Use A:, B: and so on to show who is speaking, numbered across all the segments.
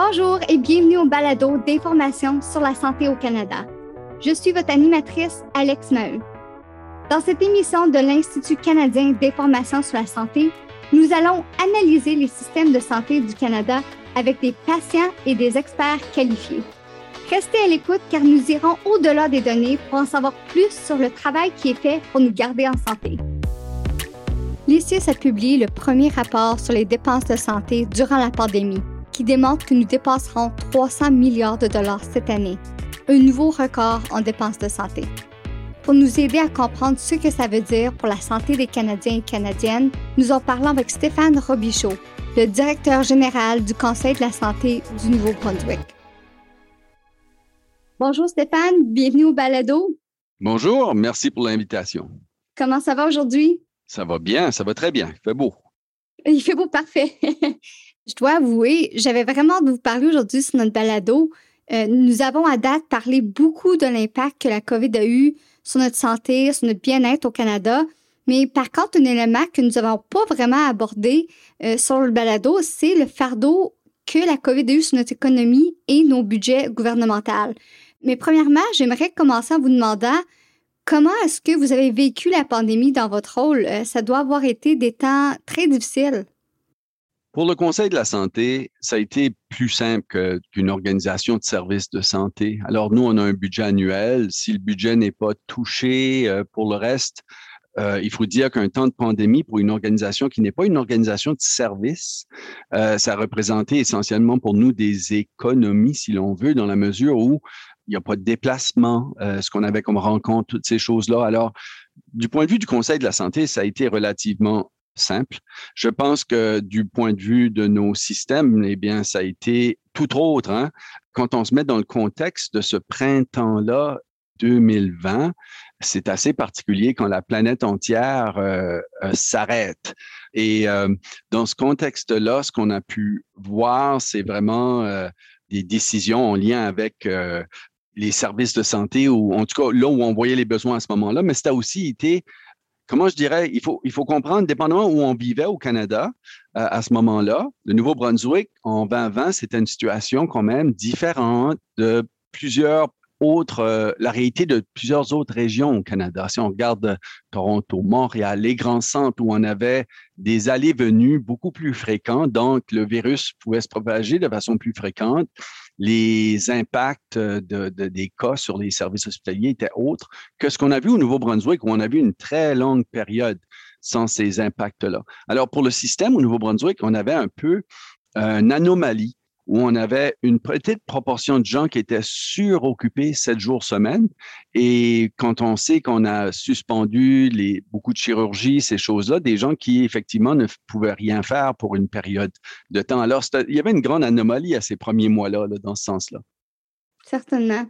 A: Bonjour et bienvenue au balado d'information sur la santé au Canada. Je suis votre animatrice, Alex Maheu. Dans cette émission de l'Institut canadien d'information sur la santé, nous allons analyser les systèmes de santé du Canada avec des patients et des experts qualifiés. Restez à l'écoute car nous irons au-delà des données pour en savoir plus sur le travail qui est fait pour nous garder en santé. L'ICIS a publié le premier rapport sur les dépenses de santé durant la pandémie qui démontre que nous dépasserons 300 milliards de dollars cette année, un nouveau record en dépenses de santé. Pour nous aider à comprendre ce que ça veut dire pour la santé des Canadiens et Canadiennes, nous en parlons avec Stéphane Robichaud, le directeur général du Conseil de la santé du Nouveau-Brunswick. Bonjour Stéphane, bienvenue au balado.
B: Bonjour, merci pour l'invitation.
A: Comment ça va aujourd'hui?
B: Ça va bien, ça va très bien, il fait beau.
A: Il fait beau, parfait. Je dois avouer, j'avais vraiment de vous parler aujourd'hui sur notre balado. Euh, nous avons à date parlé beaucoup de l'impact que la COVID a eu sur notre santé, sur notre bien-être au Canada. Mais par contre, un élément que nous n'avons pas vraiment abordé euh, sur le balado, c'est le fardeau que la COVID a eu sur notre économie et nos budgets gouvernementaux. Mais premièrement, j'aimerais commencer en vous demandant comment est-ce que vous avez vécu la pandémie dans votre rôle? Euh, ça doit avoir été des temps très difficiles.
B: Pour le Conseil de la santé, ça a été plus simple qu'une organisation de services de santé. Alors, nous, on a un budget annuel. Si le budget n'est pas touché euh, pour le reste, euh, il faut dire qu'un temps de pandémie pour une organisation qui n'est pas une organisation de service, euh, ça a représenté essentiellement pour nous des économies, si l'on veut, dans la mesure où il n'y a pas de déplacement, ce qu'on avait comme rencontre, toutes ces choses-là. Alors, du point de vue du Conseil de la santé, ça a été relativement simple. Je pense que du point de vue de nos systèmes, eh bien, ça a été tout autre. Hein. Quand on se met dans le contexte de ce printemps-là, 2020, c'est assez particulier quand la planète entière euh, euh, s'arrête. Et euh, dans ce contexte-là, ce qu'on a pu voir, c'est vraiment des décisions en lien avec les services de santé ou en tout cas là où on voyait les besoins à ce moment-là, mais ça a aussi été comment je dirais, il faut, il faut comprendre, dépendamment où on vivait au Canada euh, à ce moment-là, le Nouveau-Brunswick, en 2020, c'était une situation quand même différente de plusieurs autres, euh, la réalité de plusieurs autres régions au Canada. Si on regarde Toronto, Montréal, les grands centres où on avait des allées-venues beaucoup plus fréquentes, donc le virus pouvait se propager de façon plus fréquente les impacts euh, de, des cas sur les services hospitaliers étaient autres que ce qu'on a vu au Nouveau-Brunswick, où on a vu une très longue période sans ces impacts-là. Alors, pour le système au Nouveau-Brunswick, on avait un peu euh, une anomalie où on avait une petite proportion de gens qui étaient suroccupés sept jours semaine. Et quand on sait qu'on a suspendu beaucoup de chirurgie, ces choses-là, des gens qui effectivement ne pouvaient rien faire pour une période de temps. Alors, il y avait une grande anomalie à ces premiers mois-là, là, dans ce sens-là.
A: Certainement.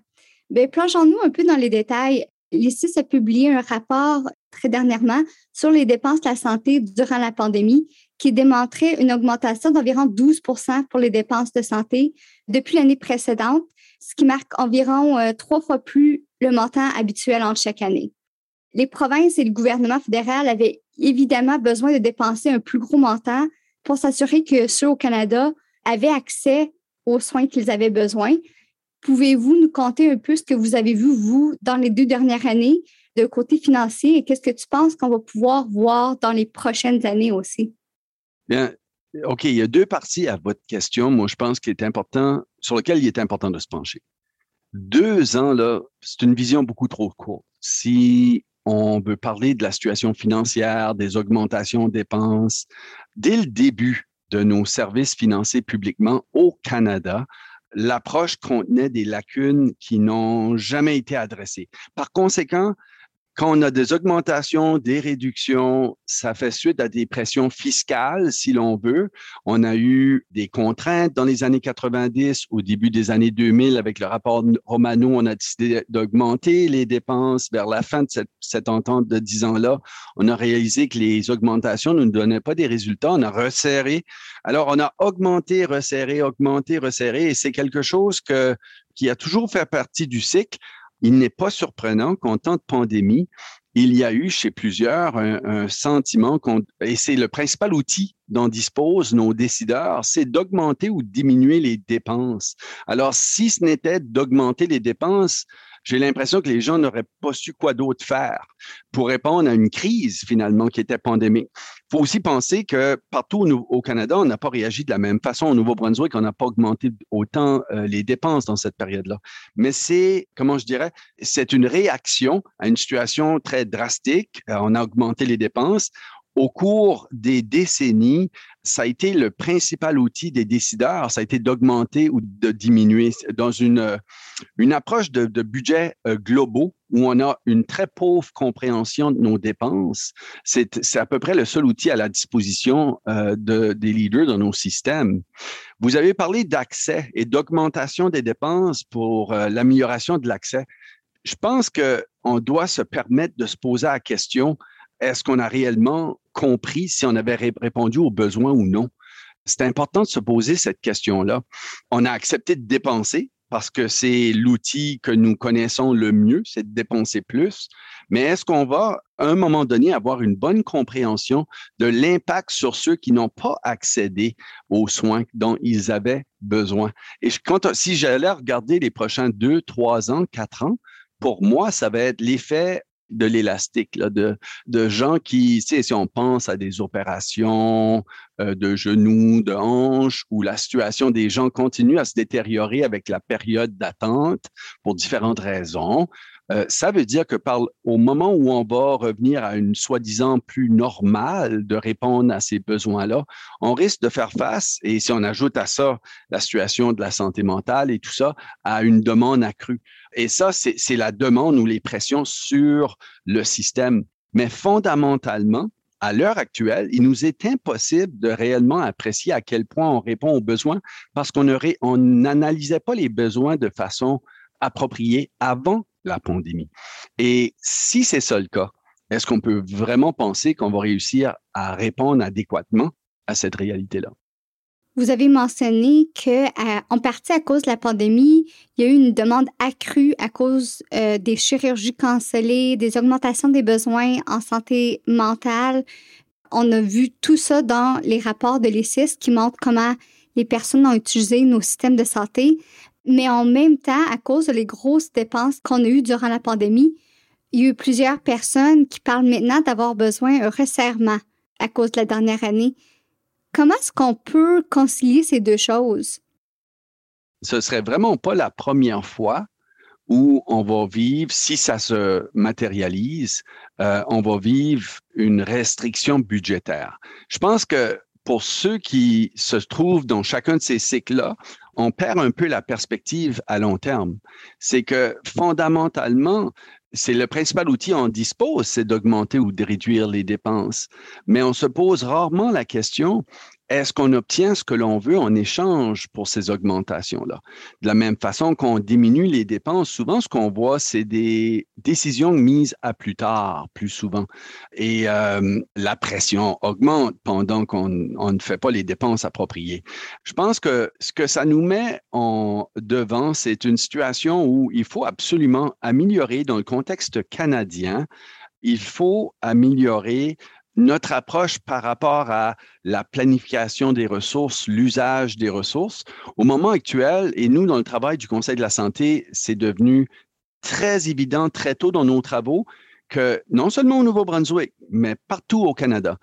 A: Bien, plongeons-nous un peu dans les détails. L'ICIS a publié un rapport très dernièrement sur les dépenses de la santé durant la pandémie qui démontrait une augmentation d'environ 12% pour les dépenses de santé depuis l'année précédente, ce qui marque environ euh, trois fois plus le montant habituel en chaque année. Les provinces et le gouvernement fédéral avaient évidemment besoin de dépenser un plus gros montant pour s'assurer que ceux au Canada avaient accès aux soins qu'ils avaient besoin. Pouvez-vous nous conter un peu ce que vous avez vu, vous, dans les deux dernières années de côté financier et qu'est-ce que tu penses qu'on va pouvoir voir dans les prochaines années aussi?
B: Bien, OK, il y a deux parties à votre question, moi, je pense qu'il est important, sur lequel il est important de se pencher. Deux ans, là, c'est une vision beaucoup trop courte. Si on veut parler de la situation financière, des augmentations de dépenses, dès le début de nos services financés publiquement au Canada, l'approche contenait des lacunes qui n'ont jamais été adressées. Par conséquent, quand on a des augmentations, des réductions, ça fait suite à des pressions fiscales, si l'on veut. On a eu des contraintes dans les années 90, au début des années 2000, avec le rapport Romano, on a décidé d'augmenter les dépenses vers la fin de cette, entente de 10 ans-là. On a réalisé que les augmentations ne donnaient pas des résultats. On a resserré. Alors, on a augmenté, resserré, augmenté, resserré, et c'est quelque chose que, qui a toujours fait partie du cycle il n'est pas surprenant qu'en temps de pandémie, il y a eu chez plusieurs un, sentiment qu'on, et c'est le principal outil dont disposent nos décideurs, c'est d'augmenter ou diminuer les dépenses. Alors, si ce n'était d'augmenter les dépenses, j'ai l'impression que les gens n'auraient pas su quoi d'autre faire pour répondre à une crise finalement qui était pandémique. Il faut aussi penser que partout au, Canada, on n'a pas réagi de la même façon. Au Nouveau-Brunswick, on n'a pas augmenté autant euh, les dépenses dans cette période-là. Mais c'est, comment je dirais, c'est une réaction à une situation très drastique. Euh, on a augmenté les dépenses au cours des décennies, ça a été le principal outil des décideurs, ça a été d'augmenter ou de diminuer dans une, une approche de, de budget euh, globaux où on a une très pauvre compréhension de nos dépenses. C'est à peu près le seul outil à la disposition euh, de, des leaders dans nos systèmes. Vous avez parlé d'accès et d'augmentation des dépenses pour euh, l'amélioration de l'accès. Je pense qu'on doit se permettre de se poser la question, est-ce qu'on a réellement compris si on avait répondu aux besoins ou non? C'est important de se poser cette question-là. On a accepté de dépenser parce que c'est l'outil que nous connaissons le mieux, c'est de dépenser plus. Mais est-ce qu'on va, à un moment donné, avoir une bonne compréhension de l'impact sur ceux qui n'ont pas accédé aux soins dont ils avaient besoin? Et quand, si j'allais regarder les prochains deux, trois ans, quatre ans, pour moi, ça va être l'effet de l'élastique, de, gens qui, si on pense à des opérations euh, de genoux, de hanches, où la situation des gens continue à se détériorer avec la période d'attente pour différentes raisons, euh, ça veut dire que par, au moment où on va revenir à une soi-disant plus normale de répondre à ces besoins-là, on risque de faire face, et si on ajoute à ça la situation de la santé mentale et tout ça, à une demande accrue. Et ça, c'est la demande ou les pressions sur le système. Mais fondamentalement, à l'heure actuelle, il nous est impossible de réellement apprécier à quel point on répond aux besoins parce qu'on n'analysait pas les besoins de façon appropriée avant la pandémie. Et si c'est ça le cas, est-ce qu'on peut vraiment penser qu'on va réussir à répondre adéquatement à cette réalité-là?
A: Vous avez mentionné que, en partie à cause de la pandémie, il y a eu une demande accrue à cause euh, des chirurgies cancellées, des augmentations des besoins en santé mentale. On a vu tout ça dans les rapports de l'ESIS qui montrent comment les personnes ont utilisé nos systèmes de santé. Mais en même temps, à cause des grosses dépenses qu'on a eues durant la pandémie, il y a eu plusieurs personnes qui parlent maintenant d'avoir besoin d'un resserrement à cause de la dernière année. Comment est-ce qu'on peut concilier ces deux choses?
B: Ce serait vraiment pas la première fois où on va vivre, si ça se matérialise, euh, on va vivre une restriction budgétaire. Je pense que pour ceux qui se trouvent dans chacun de ces cycles-là, on perd un peu la perspective à long terme. C'est que fondamentalement, c'est le principal outil on dispose, c'est d'augmenter ou de réduire les dépenses. Mais on se pose rarement la question, est-ce qu'on obtient ce que l'on veut en échange pour ces augmentations-là? De la même façon qu'on diminue les dépenses, souvent ce qu'on voit, c'est des décisions mises à plus tard, plus souvent. Et euh, la pression augmente pendant qu'on ne fait pas les dépenses appropriées. Je pense que ce que ça nous met en devant, c'est une situation où il faut absolument améliorer dans le contexte canadien, il faut améliorer notre approche par rapport à la planification des ressources, l'usage des ressources. Au moment actuel, et nous, dans le travail du Conseil de la santé, c'est devenu très évident très tôt dans nos travaux que non seulement au Nouveau-Brunswick, mais partout au Canada,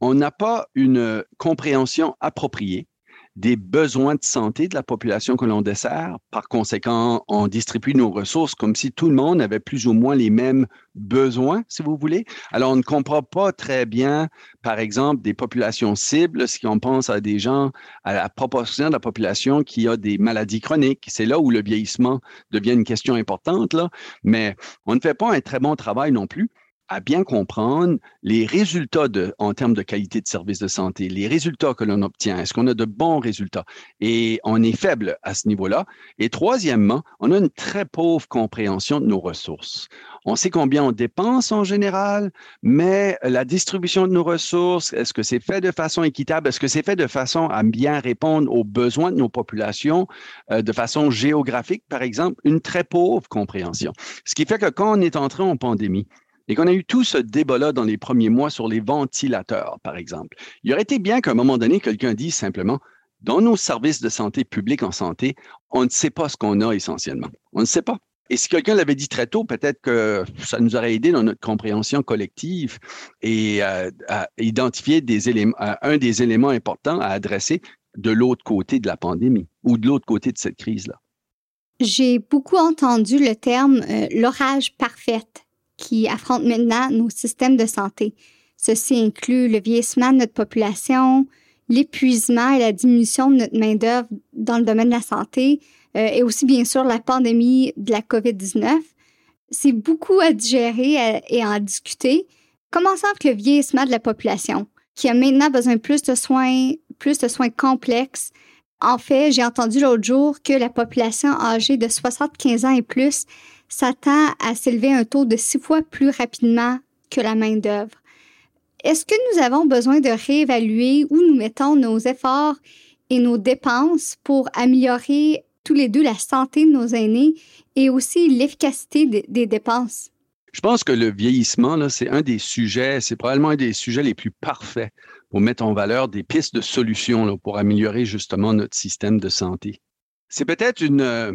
B: on n'a pas une compréhension appropriée des besoins de santé de la population que l'on dessert. Par conséquent, on distribue nos ressources comme si tout le monde avait plus ou moins les mêmes besoins, si vous voulez. Alors, on ne comprend pas très bien, par exemple, des populations cibles, si on pense à des gens, à la proportion de la population qui a des maladies chroniques. C'est là où le vieillissement devient une question importante, là. Mais on ne fait pas un très bon travail non plus à bien comprendre les résultats en termes de qualité de service de santé, les résultats que l'on obtient. Est-ce qu'on a de bons résultats? Et on est faible à ce niveau-là. Et troisièmement, on a une très pauvre compréhension de nos ressources. On sait combien on dépense en général, mais la distribution de nos ressources, est-ce que c'est fait de façon équitable? Est-ce que c'est fait de façon à bien répondre aux besoins de nos populations, euh, de façon géographique, par exemple? Une très pauvre compréhension. Ce qui fait que quand on est entré en pandémie, et qu'on a eu tout ce débat-là dans les premiers mois sur les ventilateurs, par exemple, il aurait été bien qu'à un moment donné, quelqu'un dise simplement, dans nos services de santé publique en santé, on ne sait pas ce qu'on a essentiellement. On ne sait pas. Et si quelqu'un l'avait dit très tôt, peut-être que ça nous aurait aidé dans notre compréhension collective et euh, à identifier des éléments, un des éléments importants à adresser de l'autre côté de la pandémie ou de l'autre côté de cette crise-là.
A: J'ai beaucoup entendu le terme euh, l'orage parfaite qui affronte maintenant nos systèmes de santé. Ceci inclut le vieillissement de notre population, l'épuisement et la diminution de notre main-d'œuvre dans le domaine de la santé, euh, et aussi bien sûr la pandémie de la COVID-19. C'est beaucoup à digérer euh, et à en discuter. Commençons avec le vieillissement de la population, qui a maintenant besoin de plus de soins, plus de soins complexes. En fait, j'ai entendu l'autre jour que la population âgée de 75 ans et plus s'attend à s'élever un taux de six fois plus rapidement que la main-d'œuvre. Est-ce que nous avons besoin de réévaluer où nous mettons nos efforts et nos dépenses pour améliorer tous les deux la santé de nos aînés et aussi l'efficacité des, dépenses?
B: Je pense que le vieillissement, c'est un des sujets, c'est probablement un des sujets les plus parfaits pour mettre en valeur des pistes de solutions pour améliorer justement notre système de santé. C'est peut-être euh,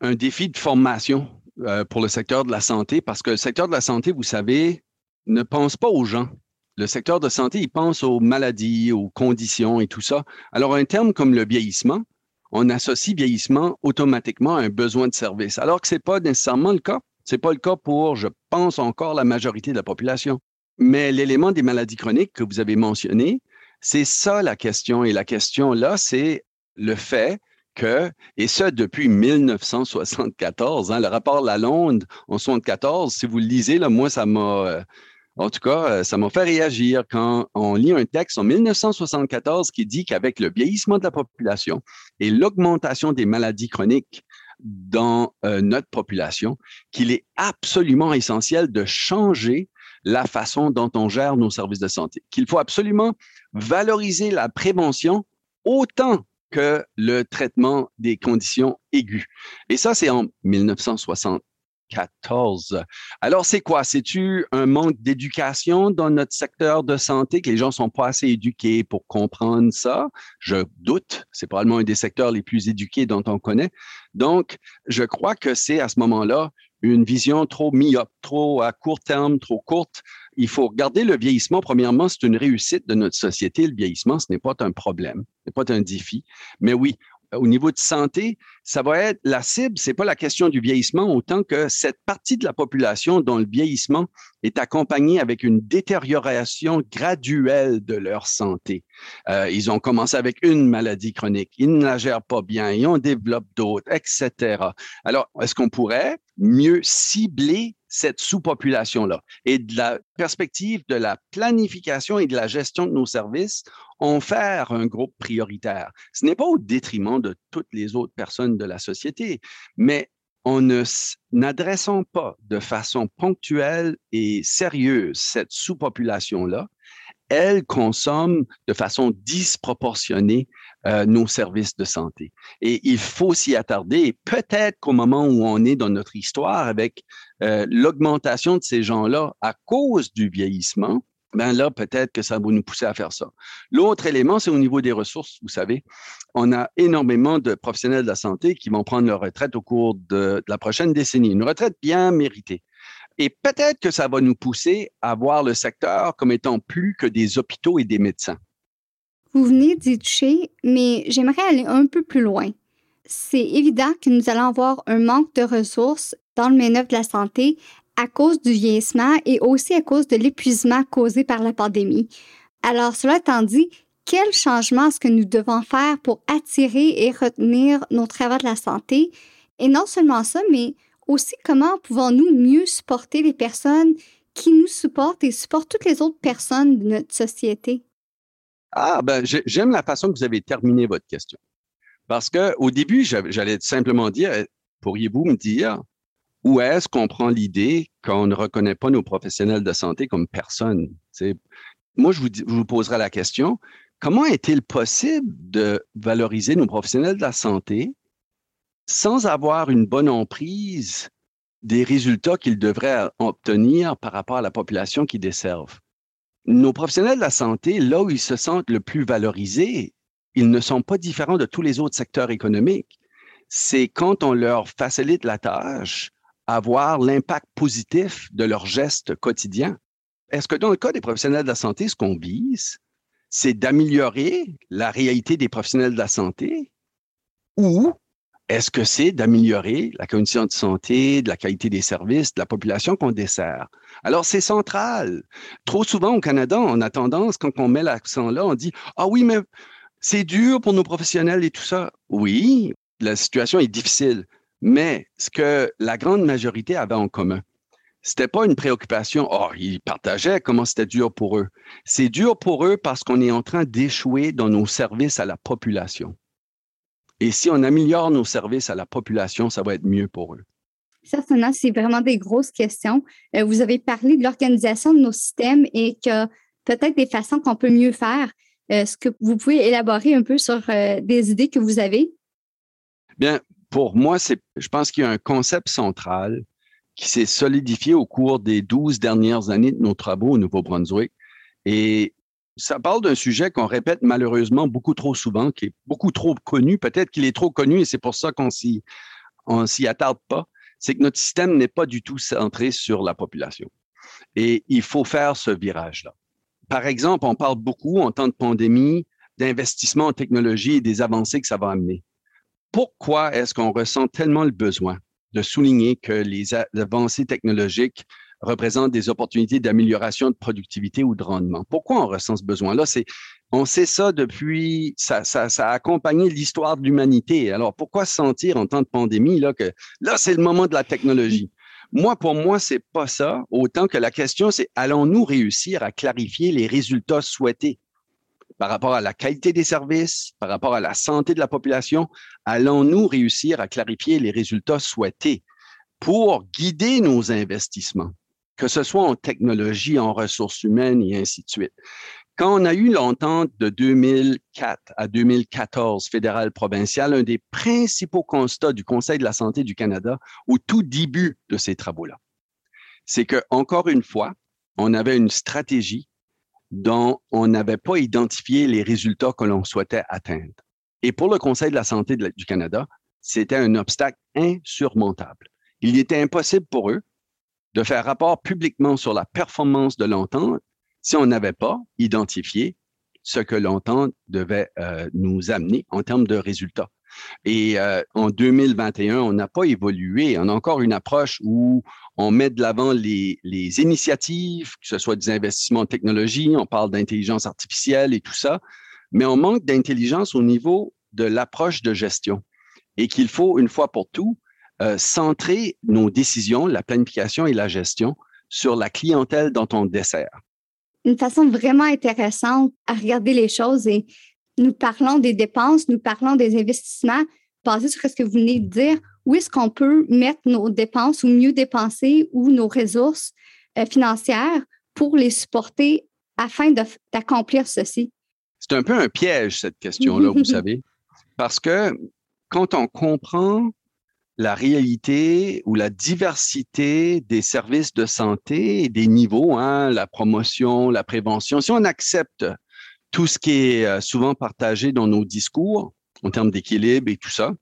B: un défi de formation euh, pour le secteur de la santé parce que le secteur de la santé, vous savez, ne pense pas aux gens. Le secteur de santé, il pense aux maladies, aux conditions et tout ça. Alors, un terme comme le vieillissement, on associe vieillissement automatiquement à un besoin de service, alors que ce n'est pas nécessairement le cas. Ce n'est pas le cas pour, je pense, encore la majorité de la population. Mais l'élément des maladies chroniques que vous avez mentionné, c'est ça la question. Et la question là, c'est le fait que, et ce depuis 1974, hein, le rapport Lalonde en 1974, si vous le lisez, moi, ça m'a, euh, en tout cas, euh, ça m'a fait réagir quand on lit un texte en 1974 qui dit qu'avec le vieillissement de la population et l'augmentation des maladies chroniques dans euh, notre population, qu'il est absolument essentiel de changer la façon dont on gère nos services de santé, qu'il faut absolument valoriser la prévention autant que le traitement des conditions aiguës. Et ça, c'est en 1960. 14. Alors, c'est quoi? C'est-tu un manque d'éducation dans notre secteur de santé, que les gens sont pas assez éduqués pour comprendre ça? Je doute. C'est probablement un des secteurs les plus éduqués dont on connaît. Donc, je crois que c'est à ce moment-là une vision trop myope, trop à court terme, trop courte. Il faut regarder le vieillissement. Premièrement, c'est une réussite de notre société. Le vieillissement, ce n'est pas un problème, ce n'est pas un défi. Mais oui, au niveau de santé, ça va être la cible, c'est pas la question du vieillissement autant que cette partie de la population dont le vieillissement est accompagné avec une détérioration graduelle de leur santé. Euh, ils ont commencé avec une maladie chronique, ils ne la gèrent pas bien, ils en développent d'autres, etc. Alors, est-ce qu'on pourrait mieux cibler cette sous-population-là. Et de la perspective de la planification et de la gestion de nos services, en faire un groupe prioritaire. Ce n'est pas au détriment de toutes les autres personnes de la société, mais en n'adressant pas de façon ponctuelle et sérieuse cette sous-population-là, elle consomme de façon disproportionnée euh, nos services de santé. Et il faut s'y attarder. Peut-être qu'au moment où on est dans notre histoire avec euh, l'augmentation de ces gens-là à cause du vieillissement, ben là, peut-être que ça va nous pousser à faire ça. L'autre élément, c'est au niveau des ressources. Vous savez, on a énormément de professionnels de la santé qui vont prendre leur retraite au cours de la prochaine décennie. Une retraite bien méritée. Et peut-être que ça va nous pousser à voir le secteur comme étant plus que des hôpitaux et des médecins.
A: Vous venez d'y toucher, mais j'aimerais aller un peu plus loin. C'est évident que nous allons avoir un manque de ressources dans le main-d'œuvre de la santé à cause du vieillissement et aussi à cause de l'épuisement causé par la pandémie. Alors, cela étant dit, quel changement est-ce que nous devons faire pour attirer et retenir nos travailleurs de la santé? Et non seulement ça, mais aussi comment pouvons-nous mieux supporter les personnes qui nous supportent et supportent toutes les autres personnes de notre société?
B: Ah, ben, j'aime la façon que vous avez terminé votre question. Parce que au début, j'allais simplement dire, pourriez-vous me dire où est-ce qu'on prend l'idée qu'on ne reconnaît pas nos professionnels de santé comme personne? moi, je vous, je vous poserai la question, comment est-il possible de valoriser nos professionnels de la santé sans avoir une bonne emprise des résultats qu'ils devraient obtenir par rapport à la population qu'ils desservent. Nos professionnels de la santé, là où ils se sentent le plus valorisés, ils ne sont pas différents de tous les autres secteurs économiques. C'est quand on leur facilite la tâche, avoir l'impact positif de leurs gestes quotidiens. Est-ce que dans le cas des professionnels de la santé, ce qu'on vise, c'est d'améliorer la réalité des professionnels de la santé ou est-ce que c'est d'améliorer la condition de santé, de la qualité des services, de la population qu'on dessert? Alors, c'est central. Trop souvent au Canada, on a tendance, quand on met l'accent là, on dit, ah oui, mais c'est dur pour nos professionnels et tout ça. Oui, la situation est difficile, mais ce que la grande majorité avait en commun, c'était pas une préoccupation. Oh, ils partageaient comment c'était dur pour eux. C'est dur pour eux parce qu'on est en train d'échouer dans nos services à la population. Et si on améliore nos services à la population, ça va être mieux pour eux.
A: Certainement, c'est vraiment des grosses questions. Euh, vous avez parlé de l'organisation de nos systèmes et que peut-être des façons qu'on peut mieux faire. Est-ce que vous pouvez élaborer un peu sur euh, des idées que vous avez?
B: Bien, pour moi, c'est, je pense qu'il y a un concept central qui s'est solidifié au cours des 12 dernières années de nos travaux au Nouveau-Brunswick. Et ça parle d'un sujet qu'on répète malheureusement beaucoup trop souvent, qui est beaucoup trop connu. Peut-être qu'il est trop connu et c'est pour ça qu'on s'y, on s'y attarde pas. C'est que notre système n'est pas du tout centré sur la population. Et il faut faire ce virage-là. Par exemple, on parle beaucoup en temps de pandémie d'investissement en technologie et des avancées que ça va amener. Pourquoi est-ce qu'on ressent tellement le besoin de souligner que les avancées technologiques représentent des opportunités d'amélioration de productivité ou de rendement. Pourquoi on ressent ce besoin-là? C'est, on sait ça depuis, ça, ça, a accompagné l'histoire de l'humanité. Alors, pourquoi sentir en temps de pandémie là, que là, c'est le moment de la technologie? Moi, pour moi, c'est pas ça. Autant que la question, c'est allons-nous réussir à clarifier les résultats souhaités? Par rapport à la qualité des services, par rapport à la santé de la population? Allons-nous réussir à clarifier les résultats souhaités pour guider nos investissements? Que ce soit en technologie, en ressources humaines et ainsi de suite. Quand on a eu l'entente de 2004 à 2014 fédéral-provincial, un des principaux constats du Conseil de la santé du Canada au tout début de ces travaux-là, c'est que, encore une fois, on avait une stratégie dont on n'avait pas identifié les résultats que l'on souhaitait atteindre. Et pour le Conseil de la santé du Canada, c'était un obstacle insurmontable. Il était impossible pour eux de faire rapport publiquement sur la performance de l'entente si on n'avait pas identifié ce que l'entente devait euh, nous amener en termes de résultats. Et euh, en 2021, on n'a pas évolué. On a encore une approche où on met de l'avant les, les, initiatives, que ce soit des investissements en technologie, on parle d'intelligence artificielle et tout ça, mais on manque d'intelligence au niveau de l'approche de gestion et qu'il faut, une fois pour tout, euh, centrer nos décisions, la planification et la gestion sur la clientèle dont on dessert.
A: Une façon vraiment intéressante à regarder les choses et nous parlons des dépenses, nous parlons des investissements basés sur ce que vous venez de dire. Où est-ce qu'on peut mettre nos dépenses ou mieux dépenser ou nos ressources euh, financières pour les supporter afin d'accomplir ceci?
B: C'est un peu un piège, cette question-là, vous savez, parce que quand on comprend la réalité ou la diversité des services de santé et des niveaux, hein, la promotion, la prévention. Si on accepte tout ce qui est euh, souvent partagé dans nos discours en termes d'équilibre et tout ça,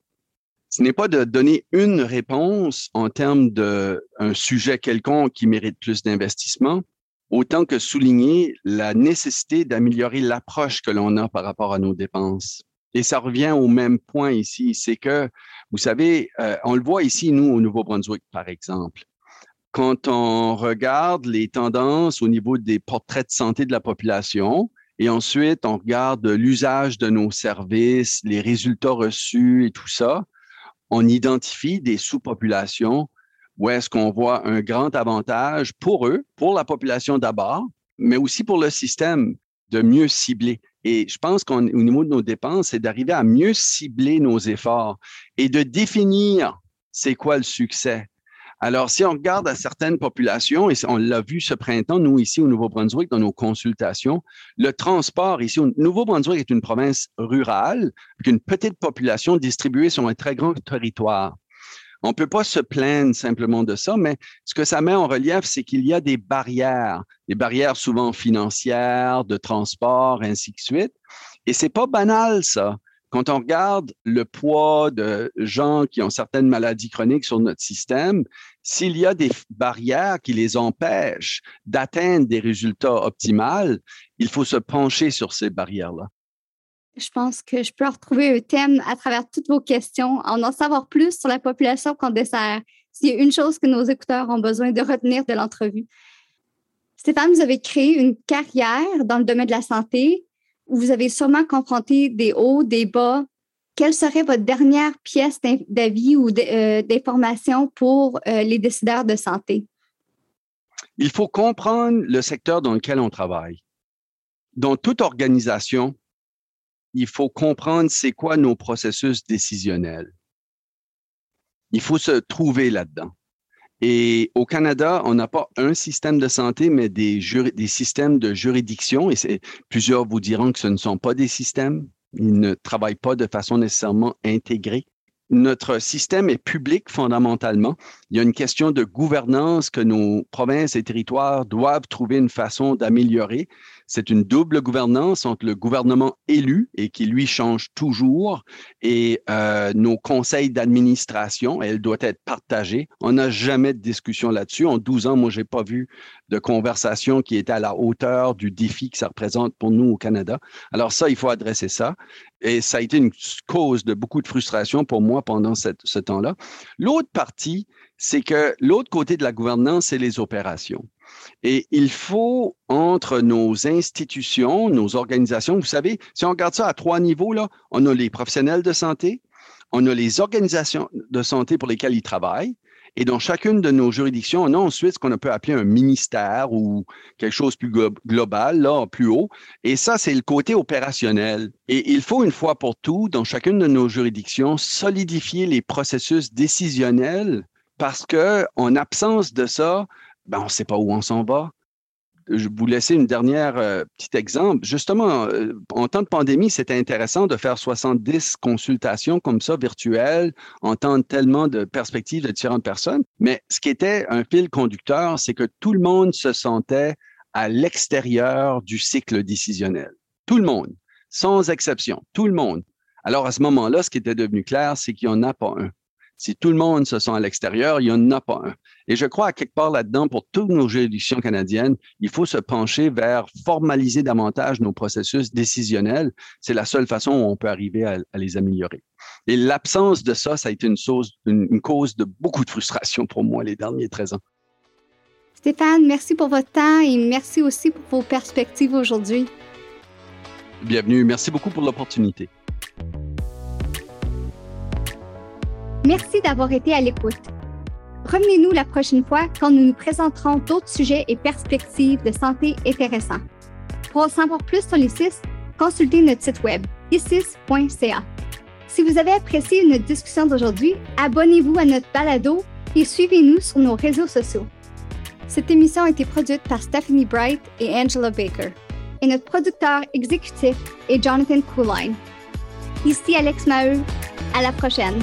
B: ce n'est pas de donner une réponse en termes d'un sujet quelconque qui mérite plus d'investissement, autant que souligner la nécessité d'améliorer l'approche que l'on a par rapport à nos dépenses. Et ça revient au même point ici, c'est que, vous savez, euh, on le voit ici, nous, au Nouveau-Brunswick, par exemple. Quand on regarde les tendances au niveau des portraits de santé de la population, et ensuite on regarde l'usage de nos services, les résultats reçus et tout ça, on identifie des sous-populations où est-ce qu'on voit un grand avantage pour eux, pour la population d'abord, mais aussi pour le système de mieux cibler. Et je pense qu'au niveau de nos dépenses, c'est d'arriver à mieux cibler nos efforts et de définir c'est quoi le succès. Alors, si on regarde à certaines populations, et on l'a vu ce printemps, nous ici au Nouveau-Brunswick, dans nos consultations, le transport ici au Nouveau-Brunswick est une province rurale, avec une petite population distribuée sur un très grand territoire. On ne peut pas se plaindre simplement de ça, mais ce que ça met en relief, c'est qu'il y a des barrières, des barrières souvent financières, de transport, ainsi de suite. Et c'est pas banal, ça. Quand on regarde le poids de gens qui ont certaines maladies chroniques sur notre système, s'il y a des barrières qui les empêchent d'atteindre des résultats optimaux, il faut se pencher sur ces barrières-là.
A: Je pense que je peux retrouver un thème à travers toutes vos questions, en en savoir plus sur la population qu'on dessert. S'il y a une chose que nos écouteurs ont besoin de retenir de l'entrevue. Stéphane, vous avez créé une carrière dans le domaine de la santé où vous avez sûrement confronté des hauts, des bas. Quelle serait votre dernière pièce d'avis ou euh, d'information pour euh, les décideurs de santé?
B: Il faut comprendre le secteur dans lequel on travaille. Dans toute organisation, il faut comprendre c'est quoi nos processus décisionnels. Il faut se trouver là-dedans. Et au Canada, on n'a pas un système de santé, mais des, systèmes de juridiction. Et plusieurs vous diront que ce ne sont pas des systèmes. Ils ne travaillent pas de façon nécessairement intégrée. Notre système est public fondamentalement. Il y a une question de gouvernance que nos provinces et territoires doivent trouver une façon d'améliorer. C'est une double gouvernance entre le gouvernement élu et qui lui change toujours et euh, nos conseils d'administration. Elle doit être partagée. On n'a jamais de discussion là-dessus. En 12 ans, moi, j'ai pas vu de conversation qui était à la hauteur du défi que ça représente pour nous au Canada. Alors ça, il faut adresser ça. Et ça a été une cause de beaucoup de frustration pour moi pendant ce temps-là. L'autre partie, c'est que l'autre côté de la gouvernance, c'est les opérations. Et il faut, entre nos institutions, nos organisations, vous savez, si on regarde ça à trois niveaux, là, on a les professionnels de santé, on a les organisations de santé pour lesquelles ils travaillent, et dans chacune de nos juridictions, on a ensuite ce qu'on peut appeler un ministère ou quelque chose plus global, là, plus haut. Et ça, c'est le côté opérationnel. Et il faut une fois pour tout, dans chacune de nos juridictions, solidifier les processus décisionnels parce que en absence de ça, ben, on ne sait pas où on s'en va. Je vous laisser une dernière euh, petit exemple. Justement, euh, en temps de pandémie, c'était intéressant de faire 70 consultations comme ça virtuelles, entendre tellement de perspectives de différentes personnes. Mais ce qui était un fil conducteur, c'est que tout le monde se sentait à l'extérieur du cycle décisionnel. Tout le monde, sans exception, tout le monde. Alors à ce moment-là, ce qui était devenu clair, c'est qu'il n'y en a pas un. Si tout le monde se sent à l'extérieur, il n'y en a pas un. Et je crois à quelque part là-dedans, pour toutes nos juridictions canadiennes, il faut se pencher vers formaliser davantage nos processus décisionnels. C'est la seule façon où on peut arriver à, les améliorer. Et l'absence de ça, ça a été une, une cause de beaucoup de frustration pour moi les derniers 13 ans.
A: Stéphane, merci pour votre temps et merci aussi pour vos perspectives aujourd'hui.
B: Bienvenue. Merci beaucoup pour l'opportunité.
A: Merci d'avoir été à l'écoute. Revenez-nous la prochaine fois quand nous nous présenterons d'autres sujets et perspectives de santé intéressants. Pour en savoir plus sur l'ISIS, consultez notre site web isis.ca. Si vous avez apprécié notre discussion d'aujourd'hui, abonnez-vous à notre balado et suivez-nous sur nos réseaux sociaux. Cette émission a été produite par Stephanie Bright et Angela Baker. Et notre producteur exécutif est Jonathan Cooline. Ici Alex Maheu. À la prochaine.